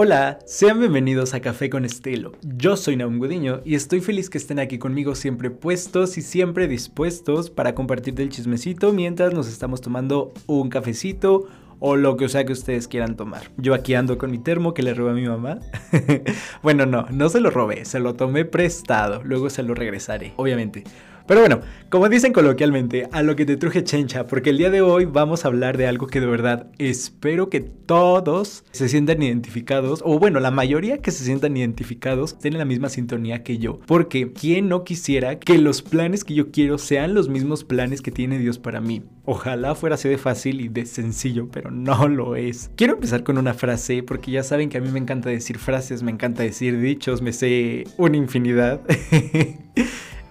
Hola, sean bienvenidos a Café con Estilo. Yo soy Naum Gudiño y estoy feliz que estén aquí conmigo siempre puestos y siempre dispuestos para compartir del chismecito mientras nos estamos tomando un cafecito o lo que sea que ustedes quieran tomar. Yo aquí ando con mi termo que le robé a mi mamá. bueno, no, no se lo robé, se lo tomé prestado, luego se lo regresaré, obviamente. Pero bueno, como dicen coloquialmente, a lo que te truje chencha, porque el día de hoy vamos a hablar de algo que de verdad espero que todos se sientan identificados, o bueno, la mayoría que se sientan identificados tienen la misma sintonía que yo. Porque ¿quién no quisiera que los planes que yo quiero sean los mismos planes que tiene Dios para mí? Ojalá fuera así de fácil y de sencillo, pero no lo es. Quiero empezar con una frase, porque ya saben que a mí me encanta decir frases, me encanta decir dichos, me sé una infinidad.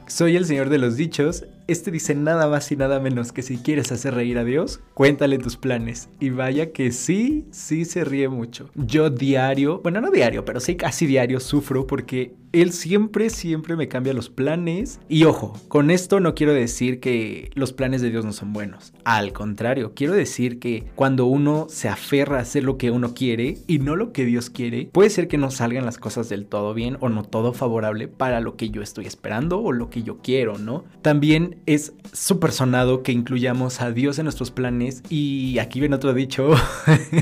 Soy el señor de los dichos. Este dice nada más y nada menos que si quieres hacer reír a Dios, cuéntale tus planes. Y vaya que sí, sí se ríe mucho. Yo diario, bueno, no diario, pero sí casi diario sufro porque él siempre, siempre me cambia los planes. Y ojo, con esto no quiero decir que los planes de Dios no son buenos. Al contrario, quiero decir que cuando uno se aferra a hacer lo que uno quiere y no lo que Dios quiere, puede ser que no salgan las cosas del todo bien o no todo favorable para lo que yo estoy esperando o lo que yo quiero, ¿no? También es súper sonado que incluyamos a Dios en nuestros planes y aquí viene otro dicho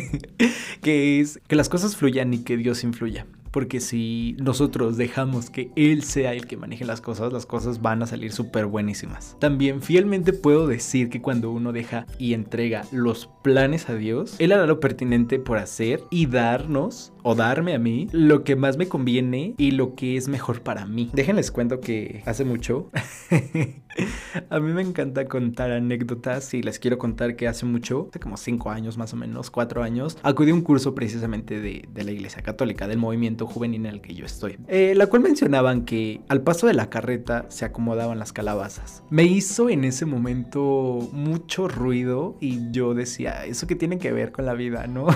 que es que las cosas fluyan y que Dios influya porque si nosotros dejamos que Él sea el que maneje las cosas, las cosas van a salir súper buenísimas. También fielmente puedo decir que cuando uno deja y entrega los planes a Dios, Él hará lo pertinente por hacer y darnos o darme a mí lo que más me conviene y lo que es mejor para mí. Déjenles cuento que hace mucho a mí me encanta contar anécdotas y les quiero contar que hace mucho, hace como 5 años más o menos, 4 años, acudí a un curso precisamente de la Iglesia Católica, del movimiento juvenil en el que yo estoy, eh, la cual mencionaban que al paso de la carreta se acomodaban las calabazas. Me hizo en ese momento mucho ruido y yo decía, ¿eso qué tiene que ver con la vida, no?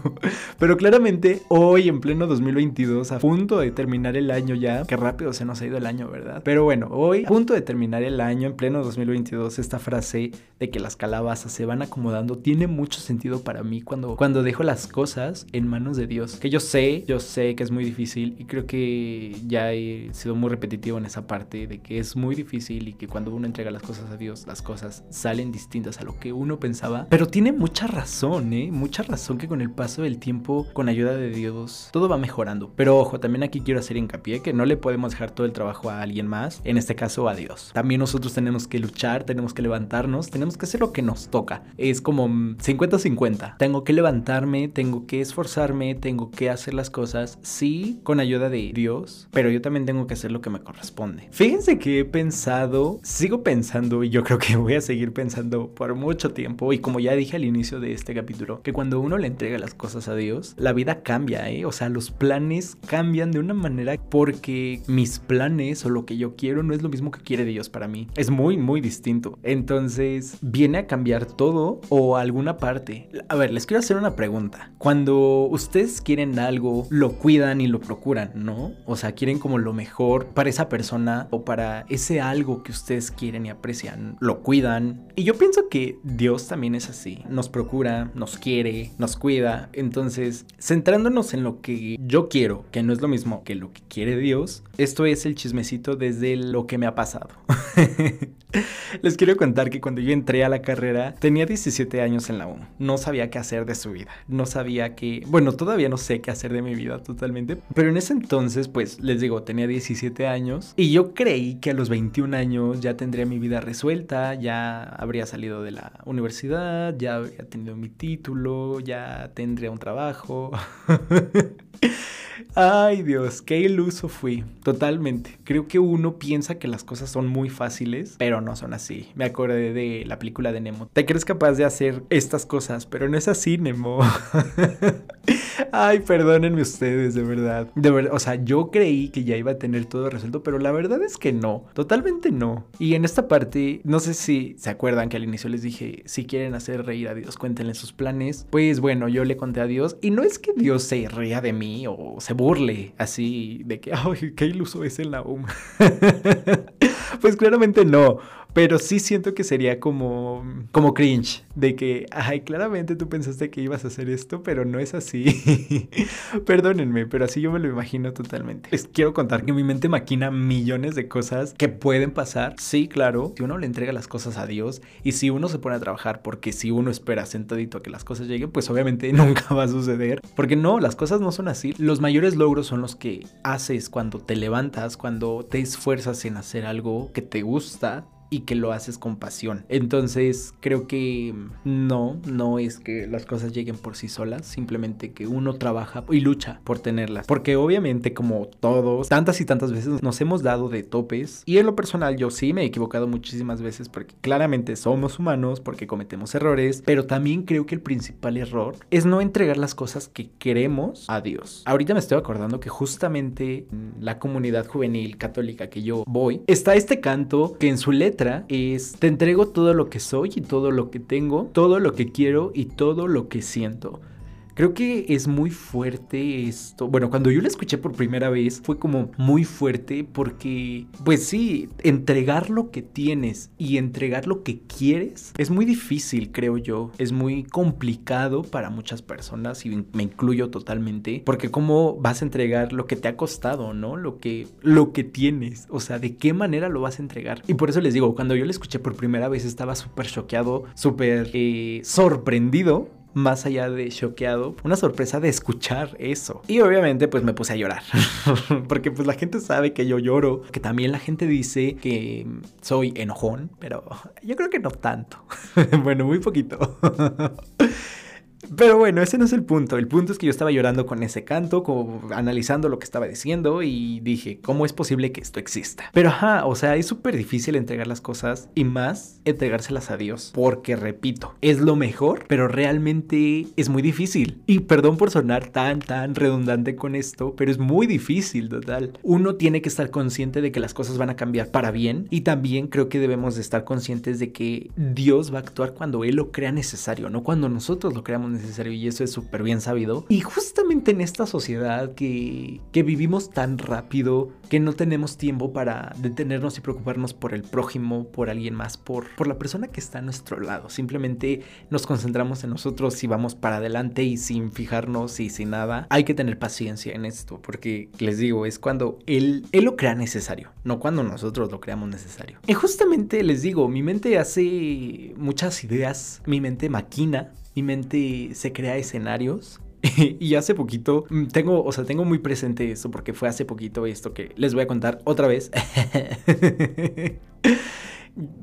Pero claramente hoy en pleno 2022, a punto de terminar el año ya, que rápido se nos ha ido el año, ¿verdad? Pero bueno, hoy a punto de terminar el año, en pleno 2022, esta frase de que las calabazas se van acomodando tiene mucho sentido para mí cuando, cuando dejo las cosas en manos de Dios. Que yo sé, yo sé que es muy difícil y creo que ya he sido muy repetitivo en esa parte de que es muy difícil y que cuando uno entrega las cosas a Dios, las cosas salen distintas a lo que uno pensaba. Pero tiene mucha razón, ¿eh? Mucha razón que con el paso del tiempo, con ayuda de Dios, todo va mejorando. Pero ojo, también aquí quiero hacer hincapié que no le podemos dejar todo el trabajo a alguien más, en este caso a Dios. También nosotros tenemos que luchar, tenemos que levantarnos, tenemos que hacer lo que nos toca. Es como 50-50. Tengo que levantarme, tengo que esforzarme, tengo que hacer las cosas sí, con ayuda de Dios, pero yo también tengo que hacer lo que me corresponde. Fíjense que he pensado, sigo pensando y yo creo que voy a seguir pensando por mucho tiempo y como ya dije al inicio de este capítulo, que cuando uno le entrega las cosas a Dios, la vida cambia, ¿eh? O sea, los planes cambian de una manera porque mis planes o lo que yo quiero no es lo mismo que quiere Dios para mí. Es muy, muy distinto. Entonces, ¿viene a cambiar todo o alguna parte? A ver, les quiero hacer una pregunta. Cuando ustedes quieren algo, lo cuidan, y lo procuran, ¿no? O sea, quieren como lo mejor para esa persona o para ese algo que ustedes quieren y aprecian, lo cuidan. Y yo pienso que Dios también es así, nos procura, nos quiere, nos cuida. Entonces, centrándonos en lo que yo quiero, que no es lo mismo que lo que quiere Dios, esto es el chismecito desde lo que me ha pasado. Les quiero contar que cuando yo entré a la carrera tenía 17 años en la U. No sabía qué hacer de su vida. No sabía que, bueno, todavía no sé qué hacer de mi vida totalmente. Pero en ese entonces, pues les digo, tenía 17 años y yo creí que a los 21 años ya tendría mi vida resuelta, ya habría salido de la universidad, ya habría tenido mi título, ya tendría un trabajo. Ay Dios, qué iluso fui, totalmente. Creo que uno piensa que las cosas son muy fáciles, pero no son así. Me acordé de la película de Nemo. Te crees capaz de hacer estas cosas, pero no es así, Nemo. Ay, perdónenme ustedes, de verdad. De verdad, o sea, yo creí que ya iba a tener todo resuelto, pero la verdad es que no, totalmente no. Y en esta parte, no sé si se acuerdan que al inicio les dije, si quieren hacer reír a Dios, cuéntenle sus planes. Pues bueno, yo le conté a Dios y no es que Dios se ría de mí o se burle así de que, ay, qué iluso es el Naum. pues claramente no. Pero sí siento que sería como, como cringe, de que, ay, claramente tú pensaste que ibas a hacer esto, pero no es así. Perdónenme, pero así yo me lo imagino totalmente. Les quiero contar que mi mente maquina millones de cosas que pueden pasar. Sí, claro, si uno le entrega las cosas a Dios y si uno se pone a trabajar, porque si uno espera sentadito a que las cosas lleguen, pues obviamente nunca va a suceder. Porque no, las cosas no son así. Los mayores logros son los que haces cuando te levantas, cuando te esfuerzas en hacer algo que te gusta y que lo haces con pasión. Entonces creo que no, no es que las cosas lleguen por sí solas, simplemente que uno trabaja y lucha por tenerlas. Porque obviamente como todos, tantas y tantas veces nos hemos dado de topes y en lo personal yo sí me he equivocado muchísimas veces porque claramente somos humanos, porque cometemos errores, pero también creo que el principal error es no entregar las cosas que queremos a Dios. Ahorita me estoy acordando que justamente en la comunidad juvenil católica que yo voy, está este canto que en su letra es, te entrego todo lo que soy y todo lo que tengo, todo lo que quiero y todo lo que siento. Creo que es muy fuerte esto. Bueno, cuando yo lo escuché por primera vez fue como muy fuerte porque, pues sí, entregar lo que tienes y entregar lo que quieres es muy difícil, creo yo. Es muy complicado para muchas personas y me incluyo totalmente. Porque cómo vas a entregar lo que te ha costado, ¿no? Lo que, lo que tienes. O sea, de qué manera lo vas a entregar. Y por eso les digo, cuando yo lo escuché por primera vez estaba súper choqueado, súper eh, sorprendido más allá de choqueado, una sorpresa de escuchar eso. Y obviamente pues me puse a llorar, porque pues la gente sabe que yo lloro, que también la gente dice que soy enojón, pero yo creo que no tanto. bueno, muy poquito. Pero bueno, ese no es el punto. El punto es que yo estaba llorando con ese canto, como analizando lo que estaba diciendo y dije, ¿cómo es posible que esto exista? Pero ajá, o sea, es súper difícil entregar las cosas y más entregárselas a Dios. Porque repito, es lo mejor, pero realmente es muy difícil. Y perdón por sonar tan, tan redundante con esto, pero es muy difícil, total. Uno tiene que estar consciente de que las cosas van a cambiar para bien y también creo que debemos de estar conscientes de que Dios va a actuar cuando Él lo crea necesario, no cuando nosotros lo creamos necesario y eso es súper bien sabido. Y justamente en esta sociedad que, que vivimos tan rápido, que no tenemos tiempo para detenernos y preocuparnos por el prójimo, por alguien más, por, por la persona que está a nuestro lado. Simplemente nos concentramos en nosotros y vamos para adelante y sin fijarnos y sin nada. Hay que tener paciencia en esto porque les digo, es cuando él, él lo crea necesario, no cuando nosotros lo creamos necesario. Y justamente les digo, mi mente hace muchas ideas, mi mente maquina mi mente se crea escenarios y hace poquito mm, tengo, o sea, tengo muy presente esto porque fue hace poquito esto que les voy a contar otra vez.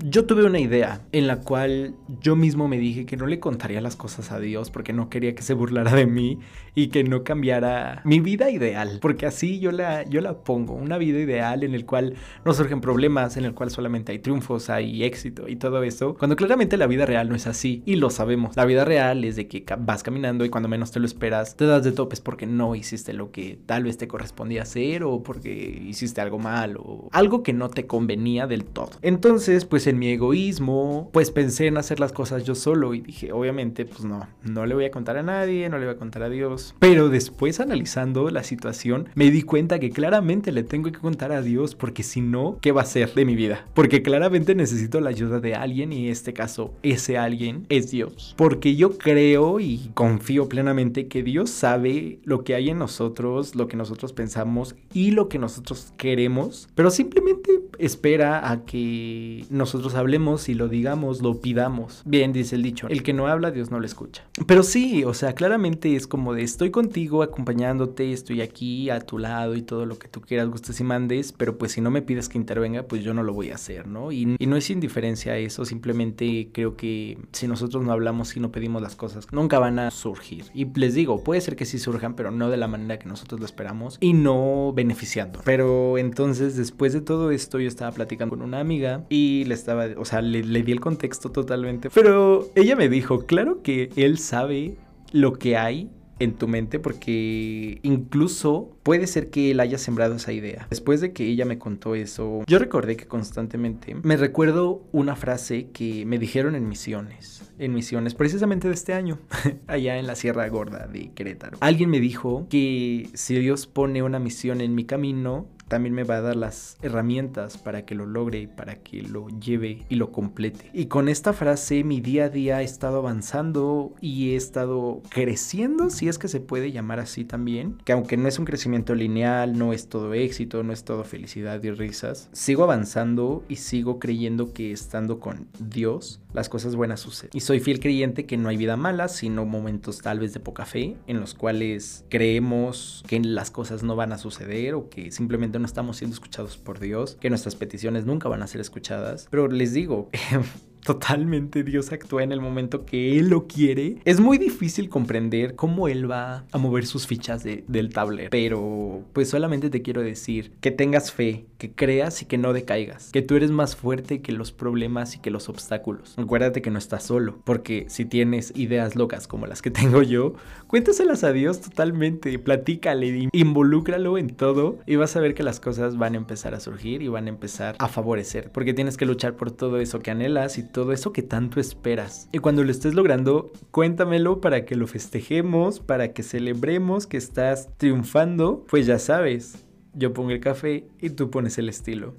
yo tuve una idea en la cual yo mismo me dije que no le contaría las cosas a Dios porque no quería que se burlara de mí y que no cambiara mi vida ideal, porque así yo la, yo la pongo, una vida ideal en el cual no surgen problemas, en el cual solamente hay triunfos, hay éxito y todo eso, cuando claramente la vida real no es así y lo sabemos. La vida real es de que vas caminando y cuando menos te lo esperas te das de topes porque no hiciste lo que tal vez te correspondía hacer o porque hiciste algo mal o algo que no te convenía del todo. Entonces, pues en mi egoísmo, pues pensé en hacer las cosas yo solo y dije, obviamente, pues no, no le voy a contar a nadie, no le voy a contar a Dios. Pero después analizando la situación, me di cuenta que claramente le tengo que contar a Dios porque si no, ¿qué va a ser de mi vida? Porque claramente necesito la ayuda de alguien y en este caso, ese alguien es Dios. Porque yo creo y confío plenamente que Dios sabe lo que hay en nosotros, lo que nosotros pensamos y lo que nosotros queremos, pero simplemente espera a que nosotros hablemos y lo digamos, lo pidamos. Bien, dice el dicho, el que no habla, Dios no le escucha. Pero sí, o sea, claramente es como de estoy contigo, acompañándote, estoy aquí a tu lado y todo lo que tú quieras, gustes y mandes, pero pues si no me pides que intervenga, pues yo no lo voy a hacer, ¿no? Y, y no es indiferencia a eso, simplemente creo que si nosotros no hablamos y no pedimos las cosas, nunca van a surgir. Y les digo, puede ser que sí surjan, pero no de la manera que nosotros lo esperamos y no beneficiando. Pero entonces, después de todo esto, yo estaba platicando con una amiga y le estaba, o sea, le, le di el contexto totalmente. Pero ella me dijo, claro que él sabe lo que hay en tu mente porque incluso puede ser que él haya sembrado esa idea. Después de que ella me contó eso, yo recordé que constantemente me recuerdo una frase que me dijeron en misiones, en misiones precisamente de este año, allá en la Sierra Gorda de Querétaro. Alguien me dijo que si Dios pone una misión en mi camino, también me va a dar las herramientas para que lo logre, para que lo lleve y lo complete. Y con esta frase mi día a día ha estado avanzando y he estado creciendo, si es que se puede llamar así también, que aunque no es un crecimiento lineal, no es todo éxito, no es todo felicidad y risas, sigo avanzando y sigo creyendo que estando con Dios, las cosas buenas suceden. Y soy fiel creyente que no hay vida mala, sino momentos tal vez de poca fe, en los cuales creemos que las cosas no van a suceder o que simplemente no estamos siendo escuchados por Dios, que nuestras peticiones nunca van a ser escuchadas. Pero les digo, totalmente Dios actúa en el momento que Él lo quiere. Es muy difícil comprender cómo Él va a mover sus fichas del tablero. Pero pues solamente te quiero decir que tengas fe, que creas y que no decaigas. Que tú eres más fuerte que los problemas y que los obstáculos. Acuérdate que no estás solo. Porque si tienes ideas locas como las que tengo yo, cuéntaselas a Dios totalmente. Platícale, involúcralo en todo y vas a ver que las cosas van a empezar a surgir y van a empezar a favorecer. Porque tienes que luchar por todo eso que anhelas y todo eso que tanto esperas. Y cuando lo estés logrando, cuéntamelo para que lo festejemos, para que celebremos que estás triunfando. Pues ya sabes, yo pongo el café y tú pones el estilo.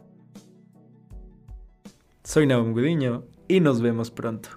Soy Naum Gudiño y nos vemos pronto.